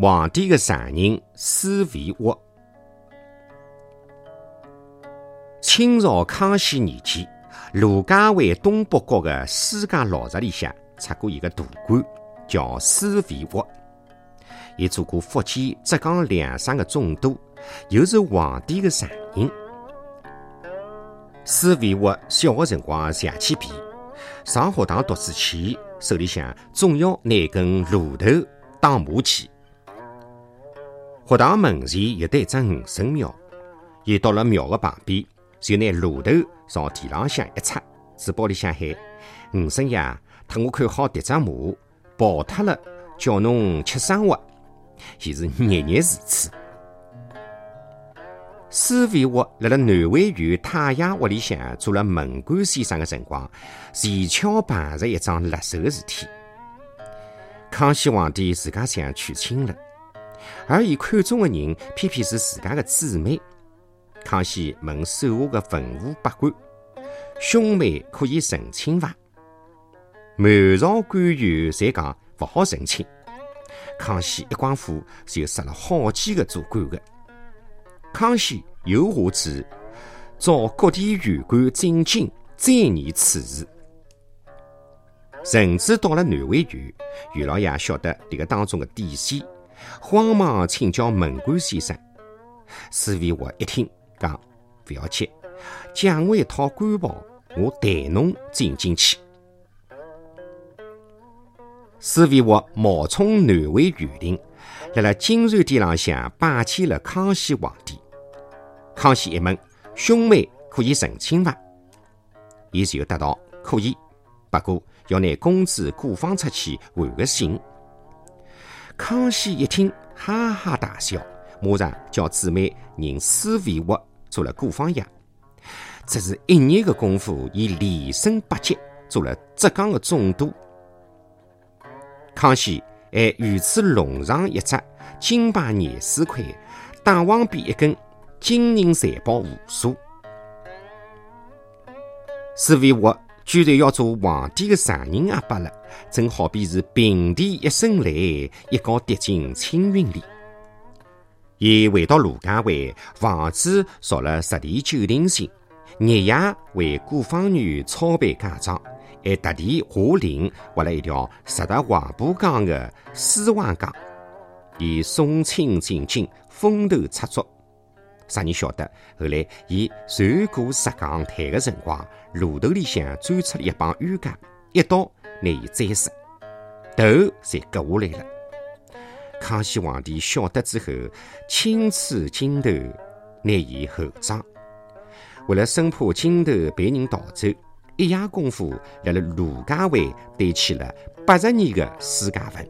皇帝的常人施维沃。清朝康熙年间，卢家汇东北角的施家老宅里向出过一个大官，叫施维沃。伊做过福建、浙江两省的总督，又是皇帝的常人。施维沃小的辰光邪气皮，上学堂读书前，手里向总要拿根芦头当马骑。学堂门前有得一只五神庙，伊到了庙的旁边，就拿炉头朝地浪向一插，嘴巴里向喊：“五神爷，特我看好迭只马，跑脱了，叫侬吃生活。”伊是日日如此。施肥沃辣辣南汇县太阳屋里向做了门官先生的辰光，前巧碰着一桩辣手的事体。康熙皇帝自家想娶亲了。而伊看中的人偏偏是自家的姊妹。康熙问手下的文武百官：“兄妹可以成亲伐？”满朝官员侪讲勿好成亲。康熙一光火就杀了好几个做官的。康熙又下旨召各地员官进京，再议此事。甚至到了南汇园，袁老爷晓得迭个当中的底细。慌忙请教门官先生，施维沃一听讲不要紧，奖我一套官袍，我带侬进京去。施维沃冒充南汇园丁，辣辣金銮殿浪向拜见了康熙皇帝。康熙一问，兄妹可以成亲伐？伊就答道可以，不过要拿公子过放出去还个信。康熙一听，哈哈大笑，马上叫姊妹认施肥沃做了姑方爷。只是一年的功夫，已连升八级，做了浙江的总督。康熙还御赐龙上一只金牌廿四块，大王边一根金银财宝无数。施肥沃。居然要做皇帝的常人阿伯了，正好比是平地一声雷，一觉跌进青云里。伊回到卢家汇，房子造了十里九亭新，日夜为顾方女操办嫁妆，还特地下令挖了一条直达黄浦江的丝湾江，以送亲进京，风头出足。啥人晓得？后来，伊船过石岗滩的辰光，路头里向钻出了一帮冤家，一刀拿伊宰死，头才割下来了。康熙皇帝晓得之后，亲赐金头，拿伊厚葬。为了生怕金头被人盗走，一夜功夫，辣辣卢家湾堆起了八十年个私家坟。